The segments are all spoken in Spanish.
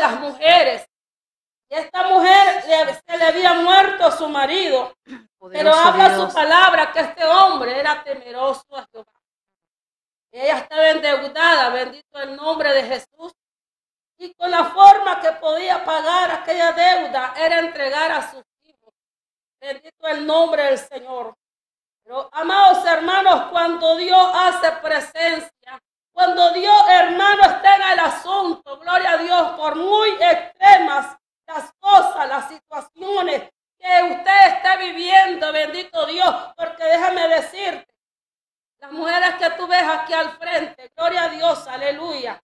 las mujeres. Y esta mujer le- se le había muerto su marido, pero Poderoso habla Dios. su palabra que este hombre era temeroso a Jehová. Ella estaba endeudada, bendito el nombre de Jesús. Y con la forma que podía pagar aquella deuda era entregar a sus hijos. Bendito el nombre del Señor. Pero, amados hermanos, cuando Dios hace presencia, cuando Dios, hermano, está en el asunto, gloria a Dios, por muy extremas las cosas, las situaciones que usted está viviendo, bendito Dios, porque déjame decirte, las mujeres que tú ves aquí al frente, gloria a Dios, aleluya.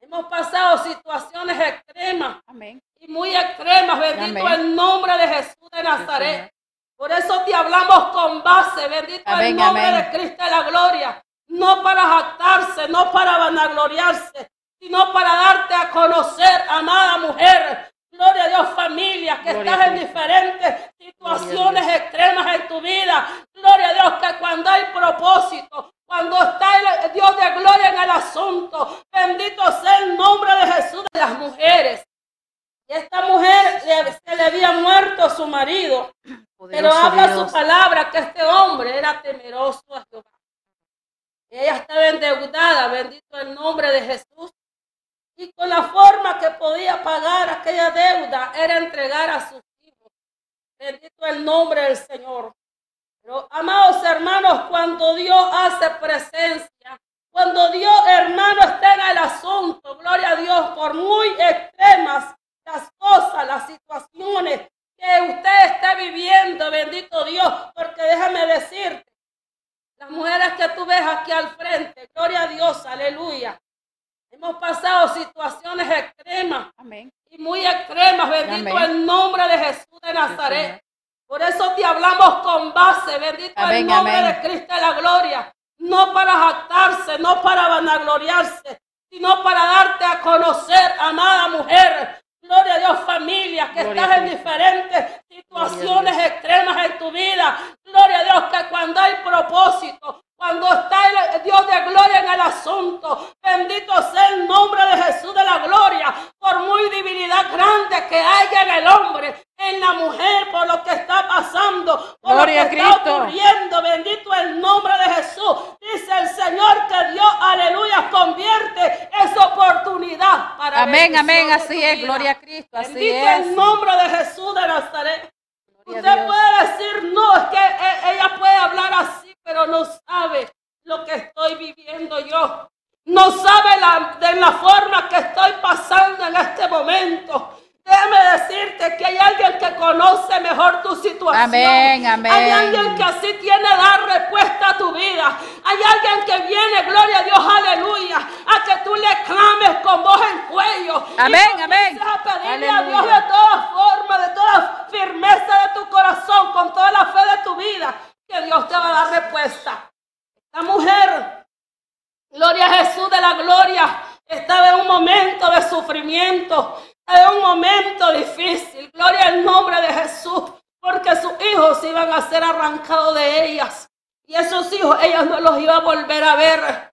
Hemos pasado situaciones extremas Amén. y muy extremas, bendito Amén. el nombre de Jesús de Nazaret. Por eso te hablamos con base, bendito el Amén, nombre amén. de Cristo de la gloria. No para jactarse, no para vanagloriarse, sino para darte a conocer, amada mujer. Gloria a Dios, familia, que Gloria a estás en diferentes situaciones extremas en tu vida. Gloria a Dios, que cuando hay propósito, cuando está el Dios de gloria en el asunto, bendito sea el nombre de Jesús de las mujeres. Y esta mujer le- se le había muerto su marido, pero habla Dios. su palabra que este hombre era temeroso a Jehová. Ella estaba endeudada, bendito el nombre de Jesús. Y con la forma que podía pagar aquella deuda era entregar a sus hijos. Bendito el nombre del Señor. Pero, amados hermanos, cuando Dios hace presencia, cuando Dios, hermano, está en el asunto, gloria a Dios, por muy extremas las cosas, las situaciones que usted está viviendo, bendito Dios, porque déjame decirte, las mujeres que tú ves aquí al frente, gloria a Dios, aleluya. Hemos pasado situaciones extremas Amén. y muy extremas, bendito Amén. el nombre de Jesús de Nazaret. Por eso te hablamos con base, bendito el nombre de Cristo de la gloria. No para jactarse, no para vanagloriarse, sino para darte a conocer, amada mujer. Gloria a Dios, familia, que Gloria estás en diferentes situaciones extremas en tu vida. Gloria a Dios, que cuando hay propósito, cuando está el Dios de gloria en el asunto, bendito sea el nombre de Jesús de la gloria, por muy divinidad grande que haya en el hombre, en la mujer, por lo que está pasando, por Gloria lo a que está Cristo. ocurriendo, bendito el nombre de Jesús. Dice el Señor que Dios, aleluya, convierte esa oportunidad para Amén, Así es. Gloria a Cristo. Así Bendito es. el nombre de Jesús de Nazaret. Gloria Usted puede decir, no, es que e- ella puede hablar así, pero no sabe lo que estoy viviendo yo. No sabe la, de la forma que estoy pasando en este momento. Déjame decirte que hay alguien que conoce mejor tu situación. Amén, amén. Hay alguien que así tiene dar respuesta a tu vida. Hay alguien que viene, gloria a Dios, aleluya, a que tú le clames con voz en cuello. Y Amén, amén. A pedirle a Dios de todas formas, de toda firmeza de tu corazón, con toda la fe de tu vida, que Dios te va a dar respuesta. Esta mujer, gloria a Jesús de la gloria, estaba en un momento de sufrimiento, estaba en un momento difícil. Gloria al nombre de Jesús, porque sus hijos iban a ser arrancados de ellas. Y esos hijos, ellas no los iba a volver a ver.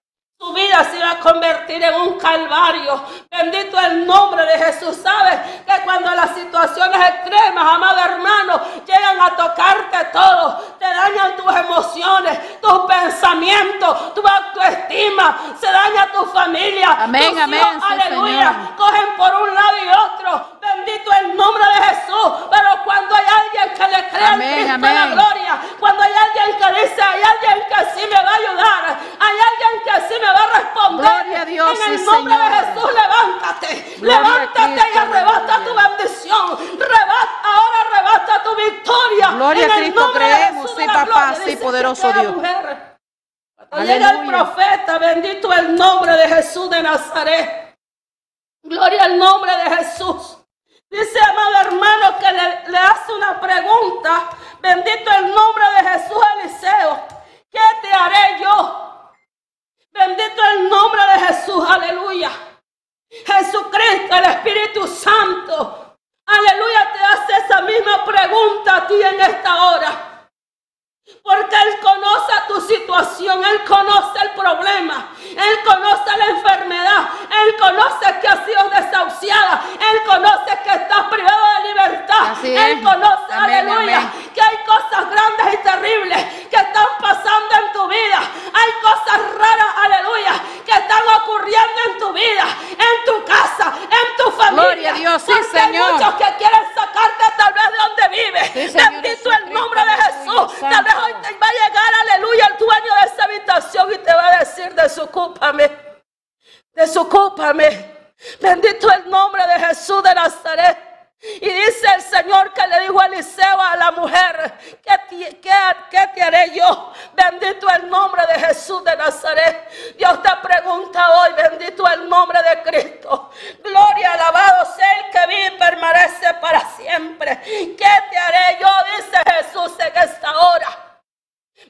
Vida se iba a convertir en un calvario. Bendito el nombre de Jesús. Sabes que cuando las situaciones extremas, amado hermano, llegan a tocarte todo, te dañan tus emociones, tus pensamientos, tu autoestima, se daña tu familia. Amén, tus amén, hijos, sí, aleluya. Señor. Cogen por un lado y otro. Bendito el nombre de Jesús. Pero cuando hay alguien que le cree al Amén, Cristo de la amén. gloria, cuando hay alguien que dice, hay alguien que sí me va a ayudar, hay alguien que sí me va a responder. Gloria a Dios, en el sí, nombre de. Jesús, levántate, Gloria levántate y arrebata tu bendición. Rebata, ahora arrebata tu victoria. Gloria en a Cristo, creemos, sí, papá, sí, poderoso Dios. mujer, cuando llega el profeta, bendito el nombre de Jesús de Nazaret. Gloria al nombre de Jesús. Dice, amado hermano, que le, hace una pregunta. Bendito el nombre de Jesús, Eliseo. ¿Qué te haré yo? Bendito el nombre de Jesús, aleluya. Jesucristo, el Espíritu Santo. Aleluya, te hace esa misma pregunta a ti en esta hora. Porque Él conoce tu situación, Él conoce el problema, Él conoce la enfermedad, Él conoce que has sido desahuciada, reconoce, Amén, aleluya, amén. que hay cosas grandes y terribles que están pasando en tu vida. Hay cosas raras, aleluya, que están ocurriendo en tu vida, en tu casa, en tu familia. Gloria a Dios, sí, Porque hay Señor. muchos que quieren sacarte tal vez de donde vives. Sí, Señor Bendito el nombre de aleluya, Jesús. Tal vez hoy te va a llegar, aleluya, el dueño de esa habitación y te va a decir, desocúpame, desocúpame. Bendito el nombre de Jesús de Nazaret. Y dice el Señor que le dijo a Eliseo a la mujer, ¿qué, ti- qué, qué te haré yo? Bendito el nombre de Jesús de Nazaret. Dios te pregunta hoy, bendito el nombre de Cristo. Gloria, alabado sea el que vive y permanece para siempre. ¿Qué te haré yo? Dice Jesús en esta hora.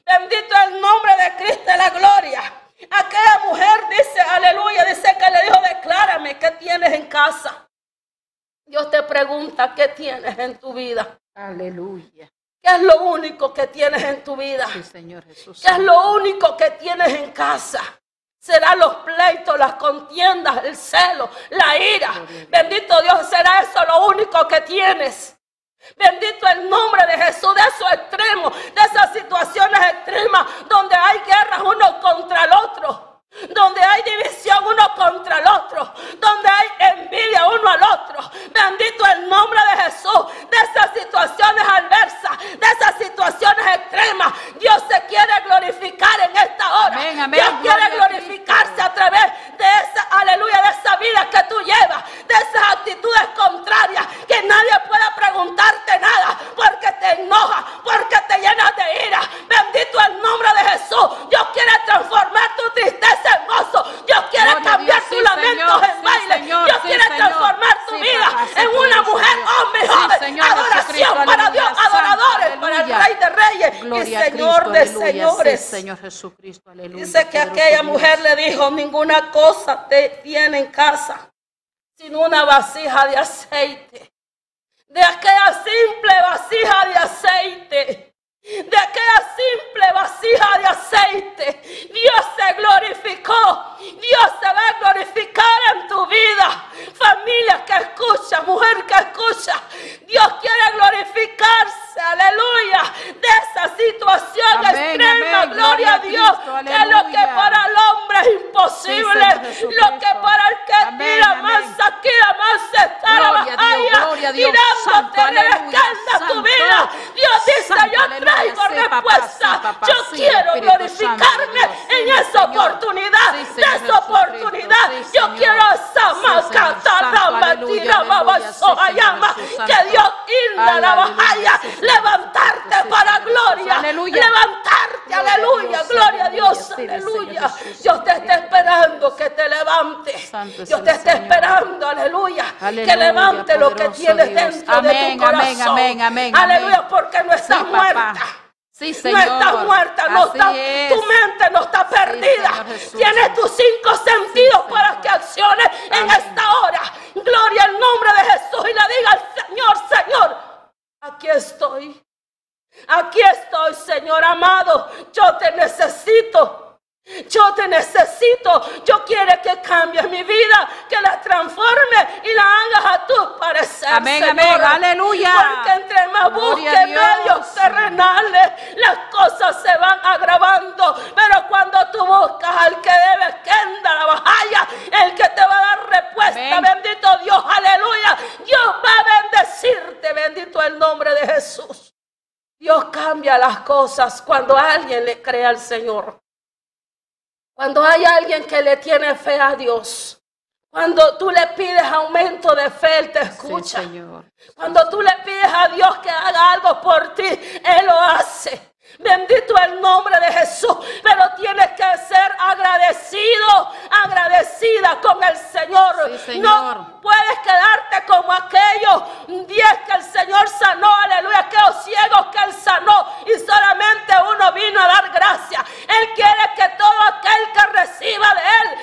Bendito el nombre de Cristo la gloria. Aquella mujer dice, aleluya, dice que le dijo, declárame qué tienes en casa. Dios te pregunta, ¿qué tienes en tu vida? Aleluya. ¿Qué es lo único que tienes en tu vida? Sí, Señor Jesús. ¿Qué es lo único que tienes en casa? Serán los pleitos, las contiendas, el celo, la ira. Bendito Dios, será eso lo único que tienes. Bendito el nombre de Jesús, de esos extremos, de esas situaciones extremas donde hay guerras uno contra el otro. Donde hay división uno contra el otro, donde hay envidia uno al otro. Bendito el nombre de Jesús, de esas situaciones adversas, de esas situaciones extremas. Dios se quiere glorificar en esta hora. Amén, amén, Dios quiere glorificarse a través de esa, aleluya, de esa vida que tú llevas, de esas actitudes contrarias, que nadie pueda preguntarte nada, porque te enoja, porque te llenas de ira. Bendito el nombre de Jesús. Dios quiere transformar tu tristeza gozo. Dios quiere Gloria cambiar Dios, sí, lamentos Señor, en sí, baile. Señor, Dios sí, quiere Señor. transformar tu vida papá, en una mujer, hombre, joven. Adoración para Dios, adoradores para el. Rey de Reyes Gloria y Señor Cristo, de aleluya. Señores. Señor Jesucristo, aleluya. Dice que aquella mujer le dijo, ninguna cosa te tiene en casa, sino una vasija de aceite. De aquella simple vasija de aceite. De aquella simple vasija de aceite. Dios se glorificó. Dios se va a glorificar en tu vida. Familia que escucha, mujer que escucha. Dios quiere glorificarse. Aleluya. De esa situación Amén, extrema. amén. Gloria a Dios. Cristo, Que lo que para el hombre es imposible. Sí, lo que para el que Amén, tira más aquí, más se está la Gloria a la aleluya, escalda tu santo, vida. Dios dice, santo, yo traigo respuesta. sí, papá, yo sí, quiero glorificarme en esa oportunidad, de esa oportunidad. yo quiero esa Que. Dios inda la Señor. Levantarte Sí, para gloria, Aleluya. levantarte, aleluya, gloria a Dios, aleluya. Dios te está esperando que te levantes. Dios te está esperando, aleluya. Que levante lo que tienes dentro de tu corazón. amén, amén, amén, Aleluya, porque no estás muerta. Sí, No Señor. estás muerta, no está, es. tu mente no está perdida. Tienes tus cinco sentidos Sí, para que acciones en esta hora. Gloria al nombre de Jesús y le diga al Señor, Señor, aquí estoy. Aquí estoy, Señor amado. Yo te necesito. Yo te necesito. Yo quiero que cambies mi vida, que la transforme y la hagas a tu parecer. Amén, amén, aleluya. Porque entre más busques medios terrenales, las cosas se van agravando. Pero cuando tú buscas al que debe que anda la bajaya, el que te va a dar respuesta, Amén. bendito Dios, aleluya. Dios va a bendecirte, bendito el nombre de Jesús. Dios cambia las cosas cuando alguien le cree al Señor. Cuando hay alguien que le tiene fe a Dios. Cuando tú le pides aumento de fe, Él te Sí, escucha. Señor. Cuando tú le pides a Dios que haga algo por ti, Él lo hace. Bendito el nombre de Jesús. Pero tienes que ser agradecido, agradecida con el Señor. Sí, Señor. No puedes quedarte como aquellos diez que el Señor sanó. Aleluya. Aquellos ciegos que Él sanó. Y solamente uno vino a dar gracias. Él quiere que todo aquel que reciba de Él,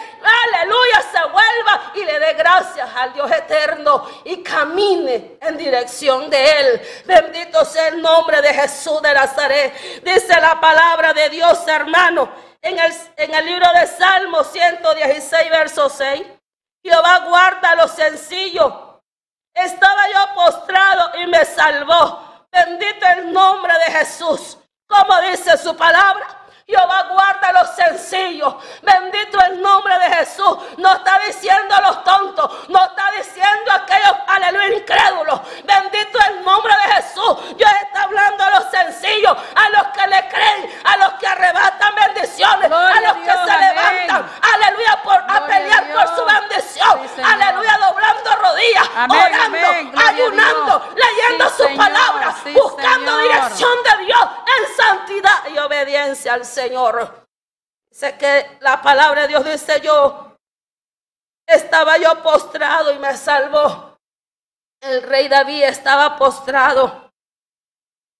aleluya, se vuelva y le dé gracias al Dios eterno y camine en dirección de Él. El nombre de Jesús de Nazaret. Dice la palabra de Dios, hermano, en el, en el libro de Salmos 116, verso 6. Jehová guarda a los sencillos. Estaba yo postrado y me salvó. Bendito el nombre de Jesús. Como dice su palabra. Jehová guarda a los sencillos. Bendito el nombre de Jesús. No está diciendo a los tontos. No está diciendo a aquellos, aleluya, incrédulos. Bendito el nombre de Jesús. Dios está hablando a los sencillos. A los que le creen. A los que arrebatan bendiciones. Gloria a los que Dios, se amén. levantan. Aleluya. Por, a Gloria a pelear por su bendición. Sí, aleluya. Doblando rodillas. Amén, orando. amén. Ayunando. Leyendo Sí, su Señor. palabra. Sí, buscando Señor. dirección al Señor. Dice que la palabra de Dios dice yo, estaba yo postrado y me salvó. El rey David estaba postrado,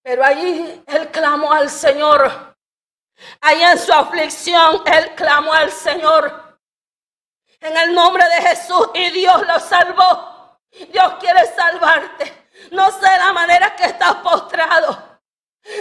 pero allí él clamó al Señor. Ahí en su aflicción él clamó al Señor. En el nombre de Jesús y Dios lo salvó. Dios quiere salvarte. No sé la manera que estás postrado.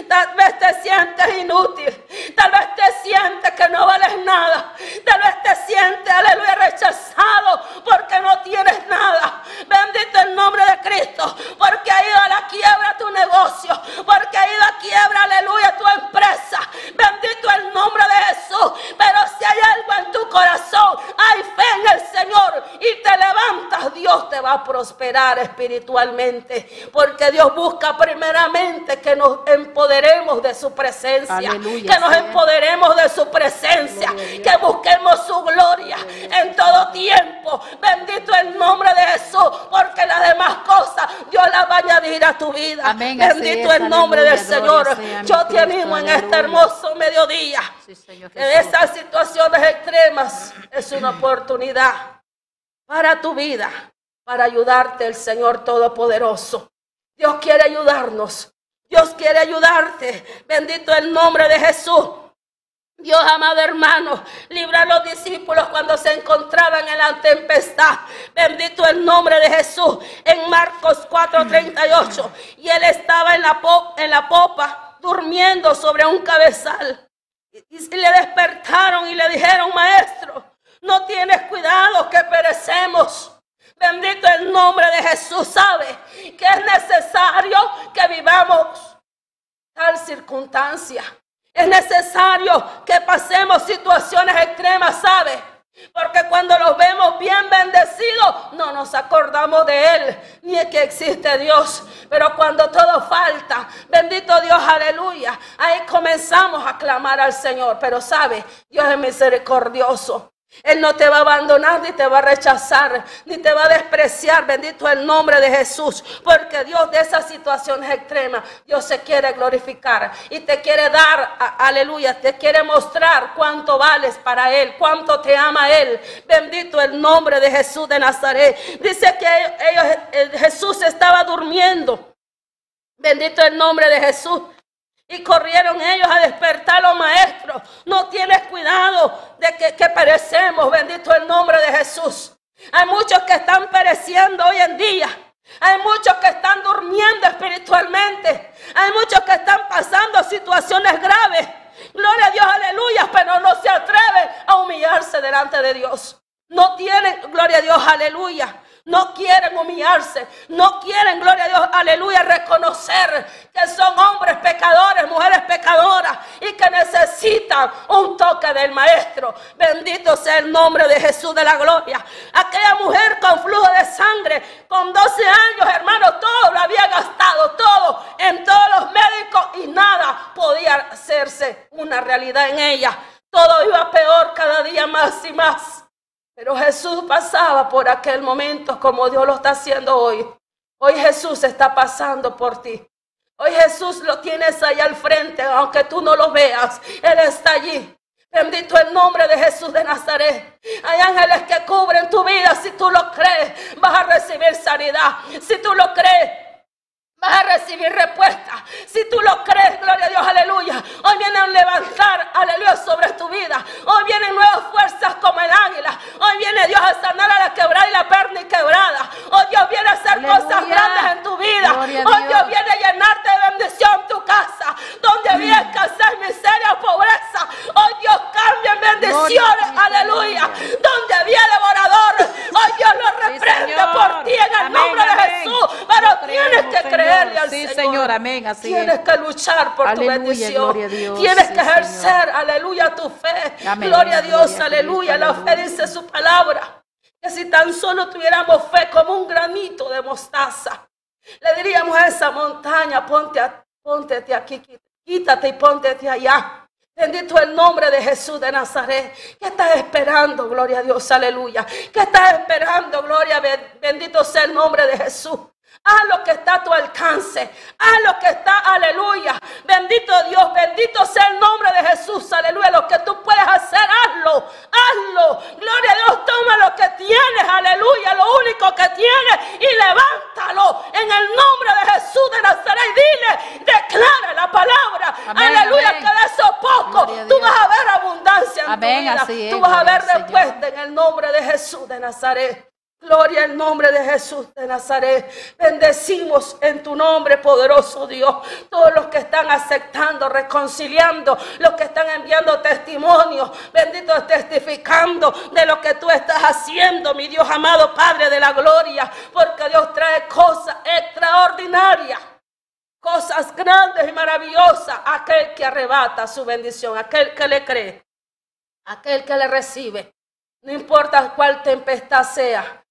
Tal vez te sientes inútil. Tal vez te sientes que no vales nada. Tal vez te sientes, aleluya, rechazado porque no tienes nada. Bendito el nombre de Cristo. Porque ha ido a la quiebra tu negocio. Porque ha ido a quiebra, aleluya, tu empresa. Bendito el nombre de Jesús. Pero si hay algo en tu corazón, hay fe en el Señor y te levantas, Dios te va a prosperar espiritualmente. Porque Dios busca primeramente que nos empoderemos de su presencia. Aleluya, que nos empoderemos de su presencia. Que busquemos su gloria en todo tiempo. Bendito el nombre de Jesús. Porque las demás cosas Dios las va a añadir a tu vida. Amén, Bendito es, el nombre del Señor. Yo te animo en este hermoso mediodía. Jesús. esas situaciones extremas es una oportunidad para tu vida, para ayudarte el Señor Todopoderoso. Dios quiere ayudarnos. Dios quiere ayudarte. Bendito el nombre de Jesús. Dios, amado hermano, libra a los discípulos cuando se encontraban en la tempestad. Bendito el nombre de Jesús. En Marcos 4:38. Y él estaba en la, en la popa, durmiendo sobre un cabezal. Y y le despertaron y le dijeron, maestro, no tienes cuidado que perecemos. Bendito el nombre de Jesús. Sabe que es necesario que vivamos tal circunstancia. Es necesario que pasemos situaciones extremas, ¿sabe? Porque cuando los vemos bien bendecidos, no nos acordamos de Él, ni es que existe Dios. Pero cuando todo falta, bendito Dios, aleluya, ahí comenzamos a clamar al Señor. Pero sabe, Dios es misericordioso. Él no te va a abandonar, ni te va a rechazar, ni te va a despreciar. Bendito el nombre de Jesús. Porque Dios de esas situaciones extremas, Dios se quiere glorificar y te quiere dar, aleluya, te quiere mostrar cuánto vales para Él, cuánto te ama Él. Bendito el nombre de Jesús de Nazaret. Dice que Jesús estaba durmiendo. Bendito el nombre de Jesús. Y corrieron ellos a despertar a los maestros. No tienes cuidado de que, que perecemos. Bendito el nombre de Jesús. Hay muchos que están pereciendo hoy en día. Hay muchos que están durmiendo espiritualmente. Hay muchos que están pasando situaciones graves. Gloria a Dios, aleluya, pero no se atreven a humillarse delante de Dios. No tienen, gloria a Dios, aleluya. No quieren humillarse, no quieren, gloria a Dios, aleluya, reconocer que son hombres pecadores, mujeres pecadoras y que necesitan un toque del Maestro. Bendito sea el nombre de Jesús de la gloria. Aquella mujer con flujo de sangre, con 12 años, hermano, todo lo había gastado, todo en todos los médicos y nada podía hacerse una realidad en ella. Todo iba peor cada día más y más. Pero Jesús pasaba por aquel momento como Dios lo está haciendo hoy. Hoy Jesús está pasando por ti. Hoy Jesús lo tienes ahí al frente, aunque tú no lo veas. Él está allí. Bendito el nombre de Jesús de Nazaret. Hay ángeles que cubren tu vida. Si tú lo crees, vas a recibir sanidad. Si tú lo crees, vas a recibir respuesta. Si tú lo crees, gloria a Dios, aleluya. Hoy viene un levantar, aleluya, sobre tu vida. Hoy vienen nuevas fuerzas como el águila. Hoy viene Dios a sanar a la quebrada y la perna y quebrada. Hoy Dios viene a hacer Aleluya. cosas grandes en tu vida. A Hoy Dios. Viene a llenarte de bendición tu casa. Donde había escasez, miseria, pobreza. Hoy Dios cambia en bendiciones, a aleluya. Donde había devorador, hoy Dios lo reprende por ti en el Amén, nombre de. Jesús. Pero tienes que creer creerle al Sí, Señor. Señor, amén, así Tienes es. que luchar por tu bendición. gloria a Dios, Tienes sí, que ejercer, Señor. aleluya, tu fe. Amén, Gloria a Dios, gloria aleluya. La fe dice su palabra. Que si tan solo tuviéramos fe como un granito de mostaza, le diríamos a esa montaña, ponte, a- póntete aquí, quí- quítate y póntete allá. Bendito el nombre de Jesús de Nazaret. ¿Qué estás esperando? Gloria a Dios, aleluya. ¿Qué estás esperando? Gloria, ben- bendito sea el nombre de Jesús. Haz lo que está a tu alcance. Haz lo que está, aleluya. Bendito Dios, bendito sea el nombre de Jesús, aleluya. Lo que tú puedes hacer, hazlo, hazlo. Gloria a Dios, toma lo que tienes, aleluya. Lo único que tienes y levántalo en el nombre de Jesús de Nazaret. Y dile, declara la palabra, Amén, aleluya, amén. que de eso poco tú vas a ver abundancia en Amén, tu vida. así es, tú vas a ver respuesta en el nombre de Jesús de Nazaret. Gloria al nombre de Jesús de Nazaret. Bendecimos en tu nombre, poderoso Dios. Todos los que están aceptando, reconciliando, los que están enviando testimonios, benditos testificando de lo que tú estás haciendo, mi Dios amado Padre de la gloria. Porque Dios trae cosas extraordinarias cosas grandes y maravillosas aquel que arrebata su bendición, aquel que le cree, aquel que le recibe. No importa cuál tempestad sea,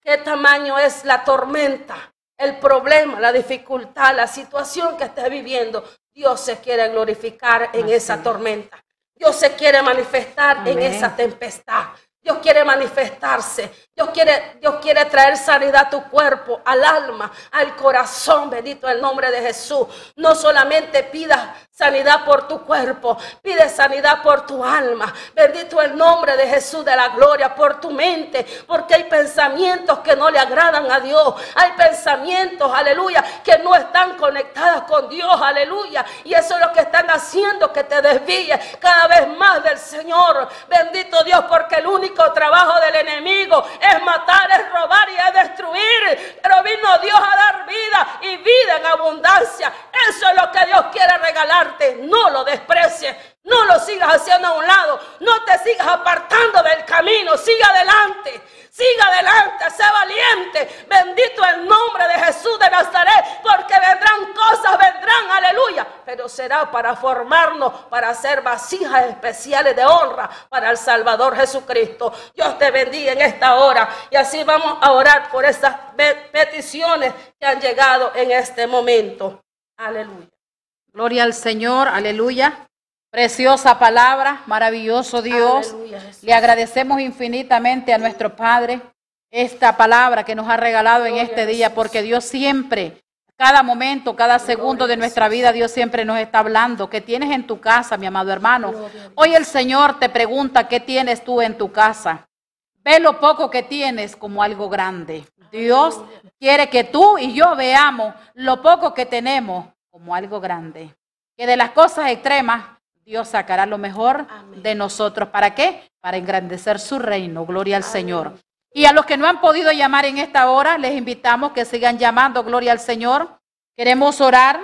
qué tamaño es la tormenta, el problema, la dificultad, la situación que estés viviendo, Dios se quiere glorificar en Así esa es. tormenta. Dios se quiere manifestar en esa tempestad. Dios quiere manifestarse. Dios quiere, Dios quiere traer sanidad a tu cuerpo, al alma, al corazón. Bendito el nombre de Jesús. No solamente pidas sanidad por tu cuerpo, pide sanidad por tu alma. Bendito el nombre de Jesús de la gloria, por tu mente, porque hay pensamientos que no le agradan a Dios. Hay pensamientos, aleluya, que no están conectados con Dios, aleluya. Y eso es lo que están haciendo que te desvíes cada vez más del Señor. Bendito Dios, porque el único trabajo del enemigo es matar, es robar y es destruir. Pero vino Dios a dar vida y vida en abundancia. Eso es lo que Dios quiere regalarte. No lo desprecies. No lo sigas haciendo a un lado. No te sigas apartando del camino. Sigue adelante. Siga adelante, sé valiente. Bendito el nombre de Jesús de Nazaret, porque vendrán cosas, vendrán, aleluya. Pero será para formarnos, para ser vasijas especiales de honra para el Salvador Jesucristo. Dios te bendiga en esta hora. Y así vamos a orar por esas pe- peticiones que han llegado en este momento. Aleluya. Gloria al Señor, aleluya. Preciosa palabra, maravilloso Dios. Aleluya. Le agradecemos infinitamente a nuestro Padre esta palabra que nos ha regalado en este día, porque Dios siempre, cada momento, cada segundo de nuestra vida, Dios siempre nos está hablando. ¿Qué tienes en tu casa, mi amado hermano? Hoy el Señor te pregunta, ¿qué tienes tú en tu casa? Ve lo poco que tienes como algo grande. Dios quiere que tú y yo veamos lo poco que tenemos como algo grande. Que de las cosas extremas Dios sacará lo mejor Amén. de nosotros. ¿Para qué? Para engrandecer su reino. Gloria al Señor. Y a los que no han podido llamar en esta hora, les invitamos que sigan llamando. Gloria al Señor. Queremos orar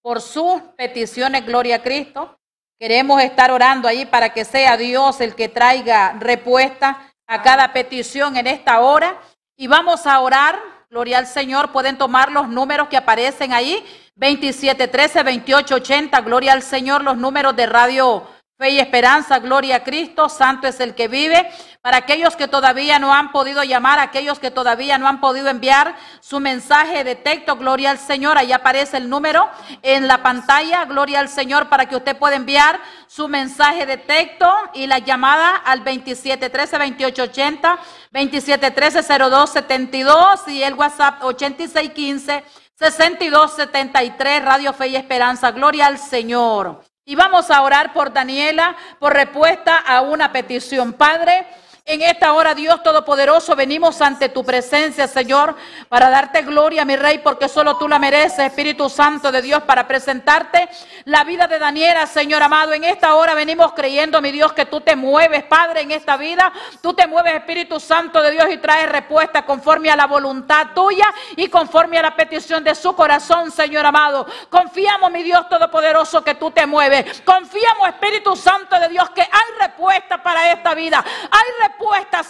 por sus peticiones. Gloria a Cristo. Queremos estar orando ahí para que sea Dios el que traiga respuesta a cada petición en esta hora. Y vamos a orar. Gloria al Señor. Pueden tomar los números que aparecen ahí. 27, 13, 28, 80. Gloria al Señor. Los números de Radio Fe y Esperanza. Gloria a Cristo. Santo es el que vive. Para aquellos que todavía no han podido llamar, aquellos que todavía no han podido enviar su mensaje de texto, gloria al Señor. Ahí aparece el número en la pantalla, gloria al Señor, para que usted pueda enviar su mensaje de texto y la llamada al 2713 2880, 2713 0272 y el WhatsApp 8615 6273, Radio Fe y Esperanza. Gloria al Señor. Y vamos a orar por Daniela, por respuesta a una petición. Padre, en esta hora, Dios Todopoderoso, venimos ante tu presencia, Señor, para darte gloria, mi Rey, porque solo tú la mereces, Espíritu Santo de Dios, para presentarte la vida de Daniela, Señor amado. En esta hora venimos creyendo, mi Dios, que tú te mueves, Padre, en esta vida. Tú te mueves, Espíritu Santo de Dios, y traes respuesta conforme a la voluntad tuya y conforme a la petición de su corazón, Señor amado. Confiamos, mi Dios Todopoderoso, que tú te mueves. Confiamos, Espíritu Santo de Dios, que hay respuesta para esta vida. Hay respuesta,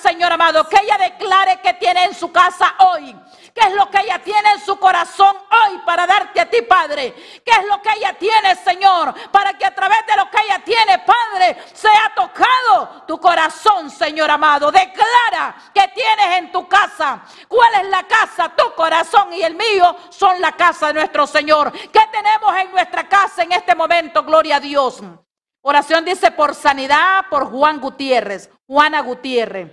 Señor amado, que ella declare que tiene en su casa hoy. ¿Qué es lo que ella tiene en su corazón para darte a ti, Padre. ¿Qué es lo que ella tiene, Señor? Para que a través de lo que ella tiene, Padre, sea tocado tu corazón, Señor amado. Declara que tienes en tu casa. ¿Cuál es la casa? Tu corazón y el mío son la casa de nuestro Señor. ¿Qué tenemos en nuestra casa en este momento? Gloria a Dios. Oración dice por sanidad por Juan Gutiérrez, Juana Gutiérrez.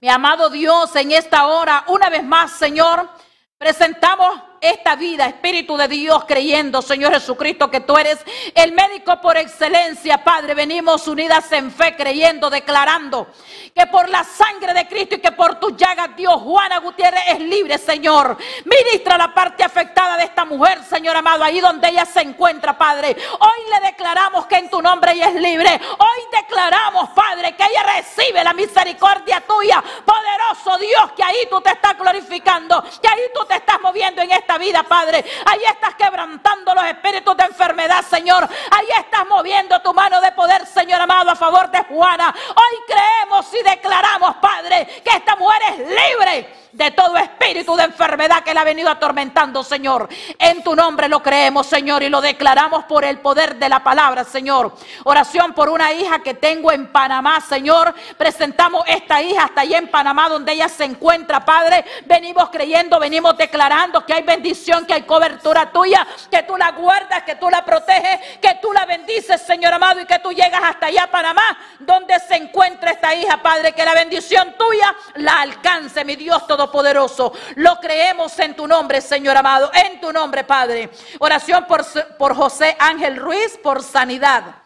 Mi amado Dios, en esta hora, una vez más, Señor, presentamos esta vida, Espíritu de Dios, creyendo, Señor Jesucristo, que tú eres el médico por excelencia, Padre. Venimos unidas en fe, creyendo, declarando que por la sangre de Cristo y que por tu llagas, Dios, Juana Gutiérrez es libre, Señor. Ministra la parte afectada de esta mujer, Señor amado, ahí donde ella se encuentra, Padre. Hoy le declaramos que en tu nombre ella es libre. Hoy declaramos, Padre, que ella recibe la misericordia tuya. Poderoso Dios, que ahí tú te estás glorificando, que ahí tú te estás moviendo en esta vida, Padre. Ahí estás quebrantando los espíritus de enfermedad, Señor. Ahí estás moviendo tu mano de poder, Señor amado, a favor de Juana. Hoy creemos y declaramos, Padre, que esta mujer es libre de todo espíritu de enfermedad que le ha venido atormentando, Señor. En tu nombre lo creemos, Señor, y lo declaramos por el poder de la palabra, Señor. Oración por una hija que tengo en Panamá, Señor. Presentamos esta hija hasta allá en Panamá, donde ella se encuentra, Padre. Venimos creyendo, venimos declarando que hay bendición, que hay cobertura tuya, que tú la guardas, que tú la proteges, que tú la bendices, Señor amado, y que tú llegas hasta allá, Panamá, donde se encuentra esta hija, Padre. Que la bendición tuya la alcance, mi Dios todo poderoso Lo creemos en tu nombre, Señor amado, en tu nombre, Padre. Oración por, por José Ángel Ruiz por sanidad.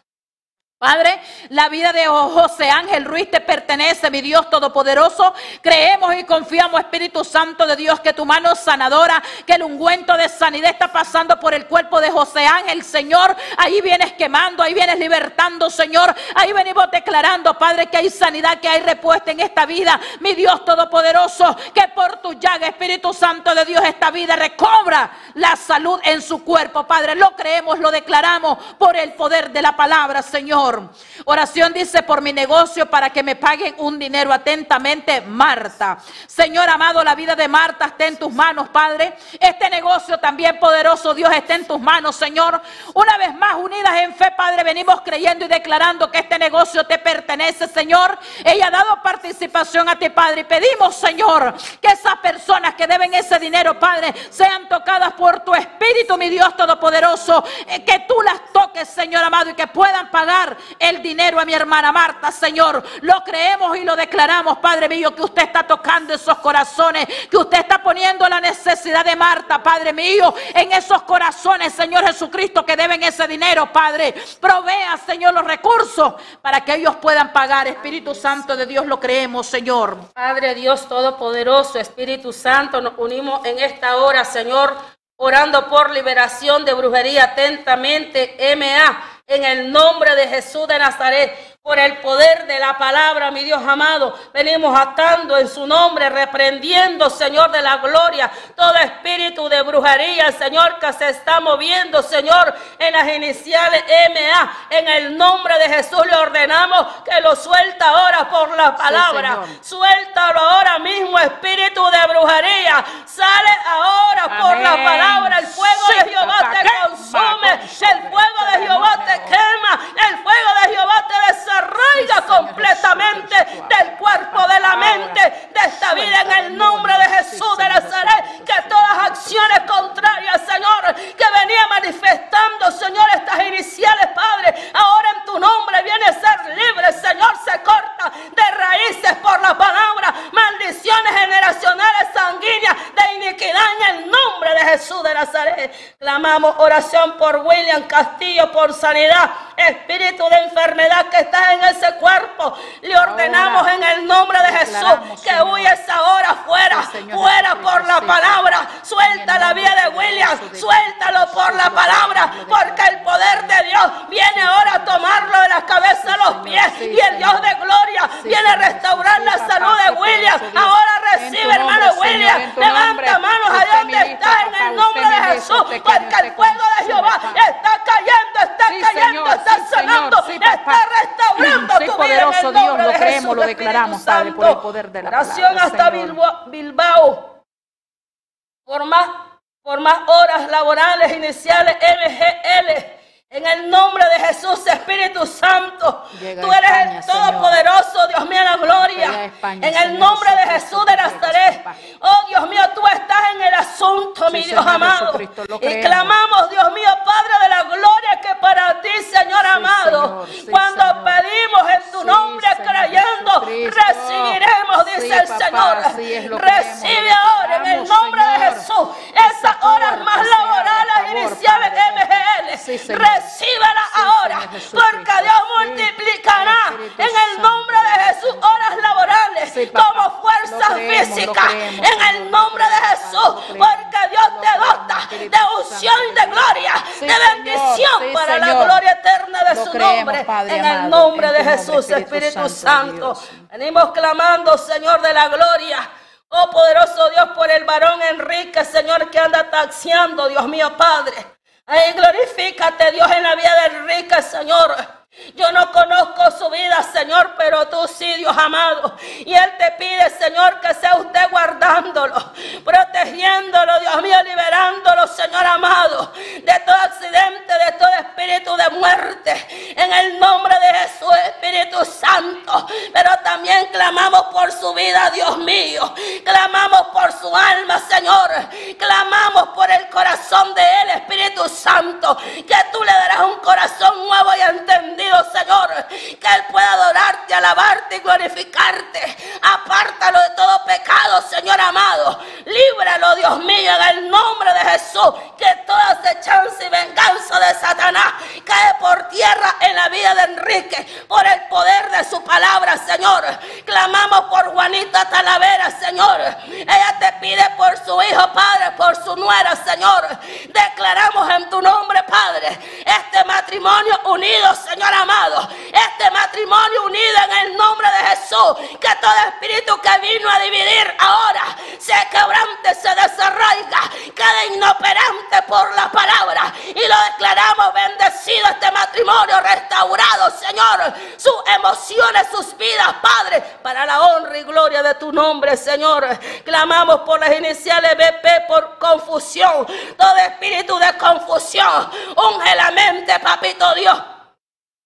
Padre, la vida de José Ángel Ruiz te pertenece, mi Dios Todopoderoso. Creemos y confiamos, Espíritu Santo de Dios, que tu mano sanadora, que el ungüento de sanidad está pasando por el cuerpo de José Ángel, Señor. Ahí vienes quemando, ahí vienes libertando, Señor. Ahí venimos declarando, Padre, que hay sanidad, que hay respuesta en esta vida, mi Dios Todopoderoso, que por tu llaga, Espíritu Santo de Dios, esta vida recobra la salud en su cuerpo, Padre. Lo creemos, lo declaramos por el poder de la palabra, Señor. Oración dice por mi negocio para que me paguen un dinero atentamente, Marta. Señor amado, la vida de Marta está en tus manos, Padre. Este negocio también poderoso, Dios, está en tus manos, Señor. Una vez más, unidas en fe, Padre, venimos creyendo y declarando que este negocio te pertenece, Señor. Ella ha dado participación a ti, Padre. Y pedimos, Señor, que esas personas que deben ese dinero, Padre, sean tocadas por tu Espíritu, mi Dios Todopoderoso. Eh, que tú las toques, Señor amado, y que puedan pagar el dinero a mi hermana Marta, Señor. Lo creemos y lo declaramos, Padre mío, que usted está tocando esos corazones, que usted está poniendo la necesidad de Marta, Padre mío, en esos corazones, Señor Jesucristo, que deben ese dinero, Padre. Provea, Señor, los recursos para que ellos puedan pagar. Espíritu Santo de Dios, lo creemos, Señor. Padre Dios Todopoderoso, Espíritu Santo, nos unimos en esta hora, Señor, orando por liberación de brujería atentamente, MA en el nombre de Jesús de Nazaret por el poder de la palabra, mi Dios amado. Venimos atando en su nombre, reprendiendo, Señor de la gloria, todo espíritu de brujería, Señor, que se está moviendo, Señor, en las iniciales MA. En el nombre de Jesús le ordenamos que lo suelta ahora por la palabra. Suéltalo ahora mismo, espíritu de brujería. Sale ahora por la palabra. El fuego de Jehová te consume. El fuego de Jehová te quema. El fuego de Jehová te desarrolla arraiga completamente del cuerpo, de la mente, de esta vida en el nombre de Jesús de Nazaret. Que todas acciones contrarias, Señor, que venía manifestando, Señor, estas iniciales, Padre, ahora en tu nombre viene a ser libre, Señor, se corta de raíces por la palabra, maldiciones generacionales sanguíneas de iniquidad en el nombre de Jesús de Nazaret. Clamamos oración por William Castillo, por sanidad, espíritu de enfermedad que está en ese cuerpo. Le ordenamos en el nombre de Jesús que huyes ahora fuera, fuera por la palabra. Suelta la vida de William, suéltalo por la palabra, porque el poder de Dios viene ahora a tomarlo de la cabeza a los pies. Y el Dios de gloria viene a restaurar la salud de William. Ahora recibe, hermano William. Levanta manos allá donde está en el nombre de Jesús, porque el fuego de Jehová está cayendo, está cayendo, está sanando, está restaurando Soy poderoso Dios, lo creemos, lo declaramos, Padre, por el poder de la Oración hasta Bilbao. Por más por más horas laborales iniciales MGL. En el nombre de Jesús, Espíritu Santo, Llega tú eres España, el. Todopoderoso, Dios mío, la gloria. España, En el Señor nombre de Jesús de Nazaret. Oh Dios mío, tú estás en el asunto, mi Dios Señor amado. Y clamamos, Dios mío, Padre de la gloria, que para ti, Señor amado, Señor, sí, cuando Señor. pedimos en tu nombre creyendo, recibiremos, dice el papá, Señor. Recibe ahora en el nombre de. Jesús Esa esas horas más laborales iniciales Padre. MGL. Recíbela ahora, porque Dios multiplicará en el nombre de Jesús horas laborales como fuerza física. en el nombre de Jesús, porque Dios te dota de unción y de gloria, de bendición para la gloria eterna de su nombre. En el nombre de Jesús, Espíritu Santo. Venimos clamando, Señor de la gloria. Oh poderoso Dios, por el varón Enrique, Señor, que anda taxiando, Dios mío, Padre. Ay, glorifícate, Dios, en la vida de Enrique, Señor. Yo no conozco su vida, Señor, pero tú sí, Dios amado. Y Él te pide, Señor, que sea usted guardándolo, protegiéndolo, Dios mío, liberándolo, Señor amado, de todo accidente, de todo espíritu de muerte. En el nombre de Jesús, Espíritu Santo. Pero también clamamos por su vida, Dios mío. Clamamos por su alma, Señor. Clamamos por el corazón de Él, Espíritu Santo. Que tú le darás un corazón nuevo y entendido, Señor. Que Él pueda adorarte, alabarte y glorificarte. Apártalo de todo pecado, Señor amado. Líbralo, Dios mío, en el nombre de Jesús. Que toda acechanza y venganza de Satanás cae por tierra en la vida de Enrique. Por el poder de su palabra, Señor. Clamamos por Juanita Talavera, Señor. Ella te pide por su hijo, Padre, por su nuera, Señor. Declaramos en tu nombre, Padre, este matrimonio unido, Señor amado. Este matrimonio unido en el nombre de Jesús. Que todo espíritu que vino a dividir ahora se quebrante, se desarraiga, quede inoperante por la palabra. Y lo declaramos bendecido este matrimonio restaurado, Señor. Sus emociones, sus vidas, Padre, para la honra y gloria de tu nombre, Señor. Clamamos por las iniciales BP por confusión, todo espíritu de confusión. Unge la mente, papito Dios.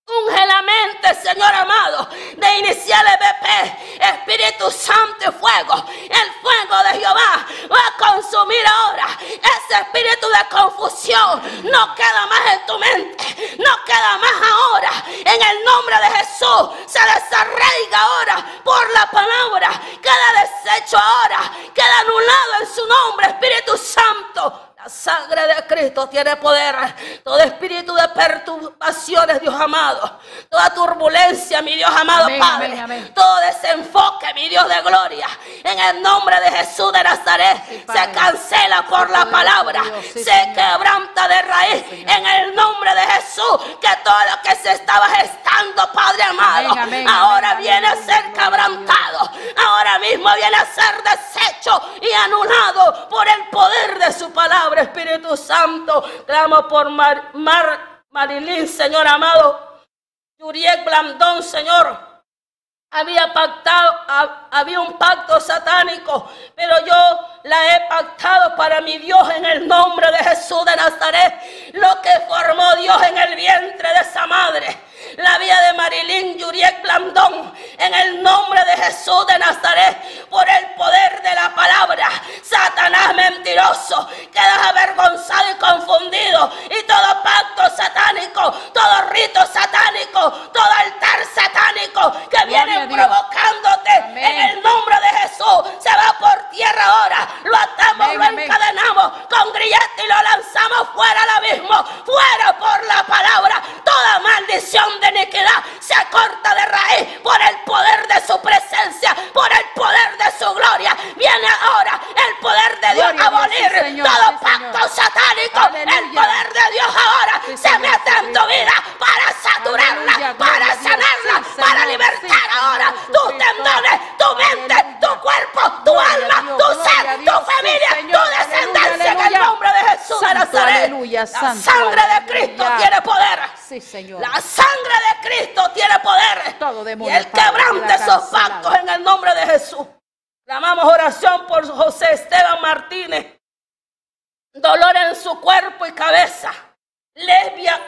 Unge la mente, Señor amado, de iniciales BP, Espíritu Santo y fuego. El fuego de Jehová va a consumir ahora ese espíritu de confusión. No queda más en tu mente, no queda más ahora. En el nombre de Jesús se desarraiga ahora por la palabra. Queda deshecho ahora, queda anulado en su nombre, Espíritu Santo. La sangre de Cristo tiene poder. Todo espíritu de perturbaciones, Dios amado. Toda turbulencia, mi Dios amado Amén, Padre. amén, amén. Todo desenfoque, mi Dios de gloria. En el nombre de Jesús de Nazaret. Sí, se cancela por la palabra. Dios, sí, se Señor. quebranta de raíz. Sí, en el nombre de Jesús. Que todo lo que se estaba gestando, Padre amado. Ahora viene a ser quebrantado. Mismo viene a ser deshecho y anulado por el poder de su palabra, Espíritu Santo. Clamo por Mar, Mar- Marilyn, Señor amado. Yuriek Blandón, Señor. Había pactado, ha- había un pacto satánico, pero yo la he pactado para mi Dios en el nombre de Jesús de Nazaret. Lo que formó Dios en el vientre de esa madre. La vida de Marilyn Yuriek Blandón, en el nombre de Jesús de Nazaret, por el poder de la palabra. Satanás mentiroso, quedas avergonzado y confundido. Y todo pacto satánico, todo rito satánico, todo altar satánico que viene provocándote Amén. en el nombre de Jesús, se va por tierra ahora. Lo atamos, Amén, lo amén. encadenamos con grillete y lo lanzamos fuera al abismo, fuera por la palabra. Toda maldición de iniquidad se corta de raíz por el poder de su presencia, por el poder de su gloria. Viene ahora el poder de Dios a abolir sí, Señor, todo sí, pacto Señor. satánico. El poder de Dios ahora Sí, se Señor mete en tu vida para saturarla, Aleluya, para sanarla, para libertar ahora tus tendones, tu mente, Aleluya. tu cuerpo, tu Gloria alma, Dios, tu ser, tu familia, tu descendencia en el nombre de Jesús de Santo, Nazaret. aleluya, La sangre de. Cristo tiene poder. Sí, Señor. La sangre de y el quebrante esos pactos en el nombre de Jesús. Clamamos oración por José Esteban Martínez. dolor en su cuerpo y cabeza. Lesbia,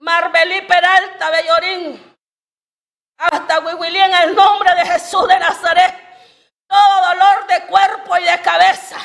Marbelí Peralta, Bellorín, hasta Huihuilí en el nombre de Jesús de Nazaret. Todo dolor de cuerpo y de cabeza,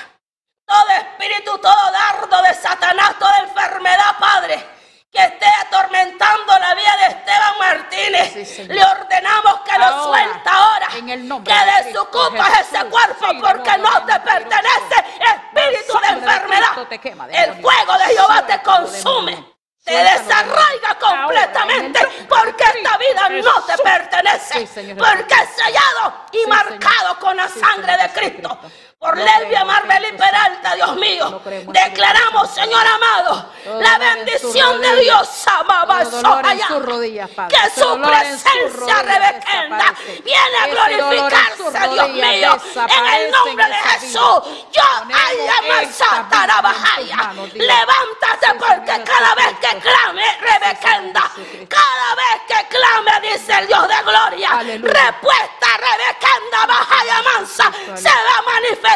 todo espíritu, todo dardo de Satanás, toda enfermedad, Padre que esté atormentando la vida de Esteban Martínez. Sí, Señor. Le ordenamos que lo Ahora, suelta ahora. en el nombre que de desocupas Cristo ese Jesús. cuerpo Sí, porque demonio, no te mentiroso. pertenece espíritu La de sangre de enfermedad. Cristo te quema, el demonio. fuego de Jehová te Suéltalo, consume. Te desarraiga completamente porque esta vida no te pertenece. Porque es sellado y marcado con la sangre de Cristo. Por Lesbia, creemos, Marbel y Espíritu Santo. Peralta, Dios mío. Declaramos, Señor amado, la bendición de. Dios, amaba. Que su presencia rebequenda viene a glorificarse, Dios mío, en el nombre de Jesús. Yo, Ponemos ay, esta vida en tus Satarabajaya, manos, Dios. levántate porque cada vez que clame, rebequenda, cada vez que clame, dice el Dios de gloria, respuesta, rebequenda, bajaya mansa, se va a manifestar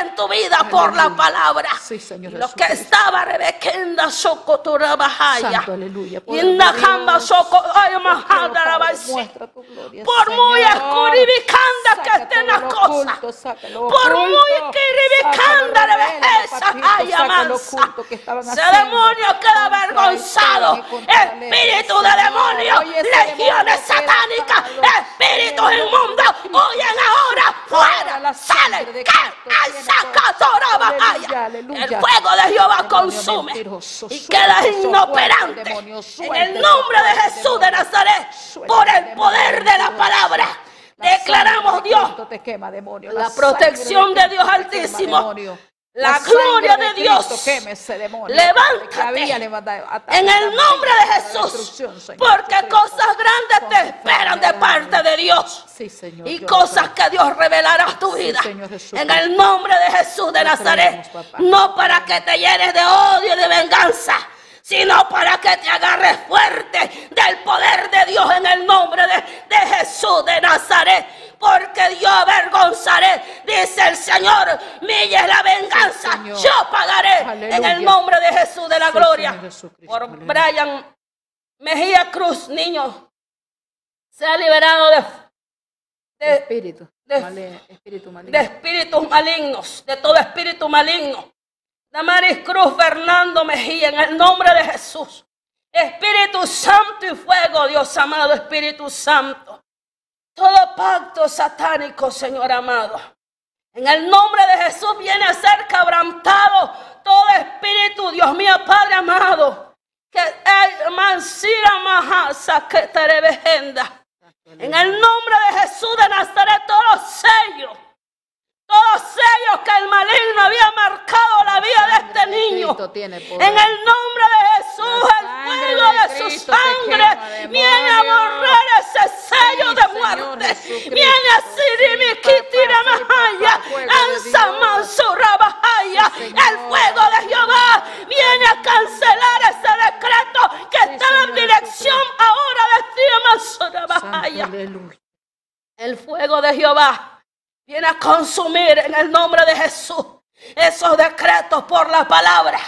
en tu vida por la palabra. Sí, Señor lo que estaba rebequenda, bajaya. Aleluya. Y en la jamba, Por muy escuribicanda que estén las cosas. Por muy esquiribicanda Sácalo, de haciendo. demonio queda avergonzado. Espíritu de demonio, legiones satánicas, espíritus inmundos, huyen ahora, fuera, salen, Aleluya, El fuego de Jehová consume y queda inoperante. En el nombre de Jesús de. Nazaret, por el poder de la palabra, La declaramos, Dios, la protección de Dios Altísimo, la gloria de Dios. Ese demonio. Levántate en el nombre de Jesús, porque cosas grandes te esperan de parte de Dios. Sí, Señor. Y cosas que Dios revelará a tu Sí, vida. Señor Jesús. En el nombre de Jesús de Nazaret. creemos. No para que te llenes de odio y de venganza, sino para que te agarres fuerte del poder de Dios en el nombre de, de Jesús de Nazaret. Porque yo avergonzaré, dice el Señor, milla es la venganza, Señor. yo pagaré en el nombre de Jesús de la Sí, gloria. Por Aleluya. Brian Mejía Cruz, niño, se ha liberado de, de, espíritu. de- espíritu maligno. de espíritus malignos, de todo espíritu maligno. Damaris Cruz Fernando Mejía, en el nombre de Jesús. Espíritu Santo y fuego, Dios amado, Espíritu Santo. Todo pacto satánico, Señor amado. En el nombre de Jesús viene a ser quebrantado todo espíritu, Dios mío, Padre amado. Que el que te. En el nombre de Jesús de Nazaret, todos los sellos, todos sellos que el maligno había marcado la vida de este niño. Cristo tiene poder. En el nombre de Jesús, el fuego de de su sangre viene a borrar ese sello Sí, de muerte. Viene a Sí, sirimiquitira papá, sí, mahaya, papá, fuego de ansa Dios. mansura bahaya. Sí, El fuego de Jehová viene a cancelar ese decreto que estaba en Señor dirección ahora de aleluya. El fuego de Jehová viene a consumir en el nombre de Jesús esos decretos por la palabra.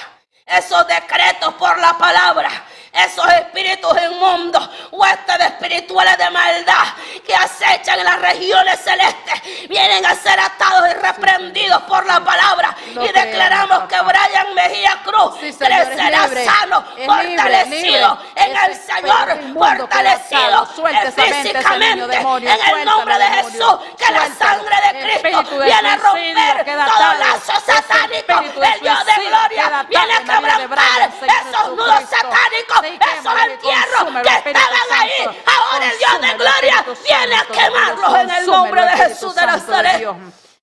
Esos decretos por la palabra. Esos espíritus inmundos, huestes espirituales de maldad que acechan en las regiones celestes, vienen a ser atados y reprendidos por la palabra. Y declaramos creemos, que. Brian Mejía Cruz Sí, Señor, crecerá sano, Es fortalecido libre. En el Señor, fortalecido físicamente en el nombre de. Jesús, que la sangre de Cristo viene a romper todo lazo satánico. El Dios de gloria viene a quebrantar esos nudos satánicos, esos entierros que estaban ahí. Ahora el Dios de gloria viene a quemarlos en el nombre de Jesús de Nazaret. Dios.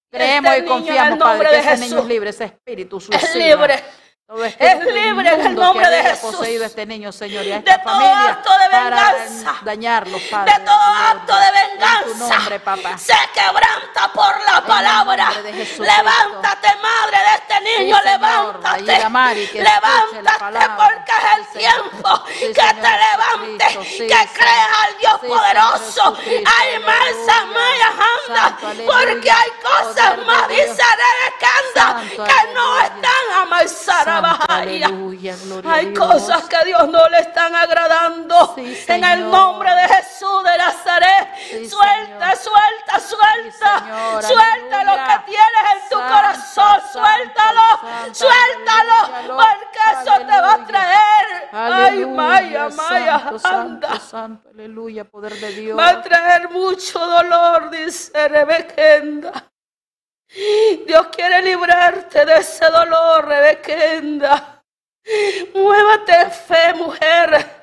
Creemos Este y confiamos, Padre, de que ese niño es libre, ese espíritu es libre. Todo Es libre en el nombre de Jesús. poseído este niño, Señor, y a De todo familia acto de para venganza. dañarlos, Padre. de todo acto de En tu venganza nombre, papá. se quebranta por la palabra. de Jesucristo. Levántate, madre de este niño, Sí, levántate. Mari que la levántate palabra. porque es el Sí, tiempo Sí, que Señor te levantes, que creas al Dios poderoso. Jesucristo. Ay, Marsa, Aleluya. Maya, anda, porque hay cosas más Dios. dice que no están a y Sarabahaya. Aleluya, gloria a Hay Dios. cosas que a Dios no le están agradando. Sí, en el nombre de Jesús de Nazaret. Sí, suelta, suelta, suelta. Suelta lo que tienes en tu corazón. suéltalo. suéltalo. porque eso te va a traer. Ay, Maya, Maya, santo, anda. santo, santo, aleluya, poder de Dios. Va a traer mucho dolor, dice Rebequenda. Dios quiere librarte de ese dolor, Rebequenda. Muévate en fe, mujer.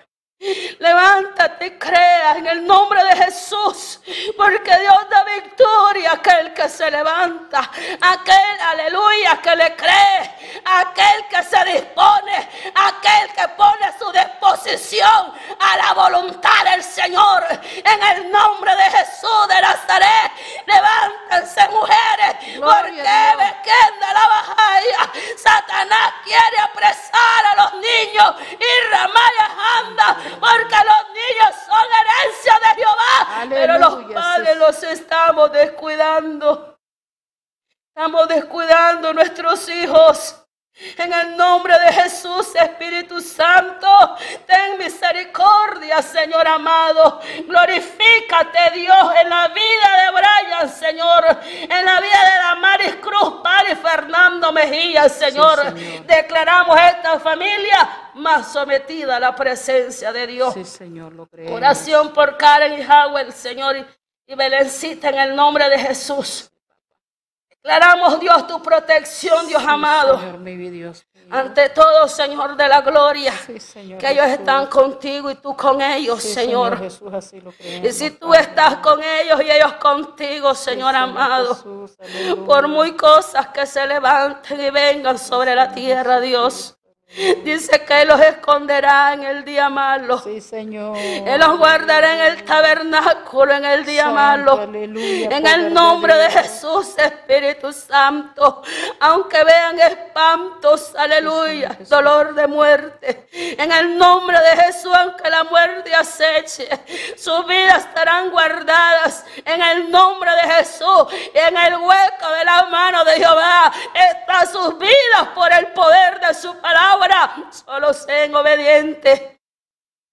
Levántate y crea en el nombre de Jesús, porque Dios da victoria a aquel que se levanta, aquel, aleluya, que le cree, aquel que se dispone, aquel que pone su disposición a la voluntad del Señor. En el nombre de Jesús de Nazaret, levántense mujeres, Gloria porque a Dios. Bequenda la bajaya, Satanás quiere apresar a los niños y Ramaya anda, porque los niños son herencia de Jehová, pero los padres sí. los estamos descuidando. Estamos descuidando nuestros hijos. En el nombre de Jesús, Espíritu Santo, ten misericordia, Señor amado. Glorifícate, Dios, en la vida de Brian, Señor. En la vida de Damaris Cruz, Padre Fernando Mejía, Señor. Señor. Declaramos esta familia más sometida a la presencia de Dios. Sí, Señor, lo creemos. Oración por Karen y Howell, Señor, y- Belencita en el nombre de Jesús. Declaramos, Dios, tu protección, Dios amado. Señor, mi Dios. mío. Ante todo, Señor de la gloria, Sí, Señor que ellos Jesús. están contigo y tú con ellos, Sí, Señor. Jesús, así lo creemos, Y si tú Padre. estás con ellos y ellos contigo, Señor amado, Jesús, por muy cosas que se levanten y vengan sobre la tierra, Dios. Dice que Él los esconderá en el día malo. Sí, Señor. Él los guardará en el tabernáculo en el día Santo, malo. aleluya, En el nombre de. Jesús, Espíritu Santo. Aunque vean espantos, aleluya, Jesús. dolor de muerte. En el nombre de Jesús, aunque la muerte aceche, sus vidas estarán guardadas. En el nombre de Jesús, y en el hueco de la mano de Jehová, están sus vidas por el poder de su palabra. Solo sean obedientes.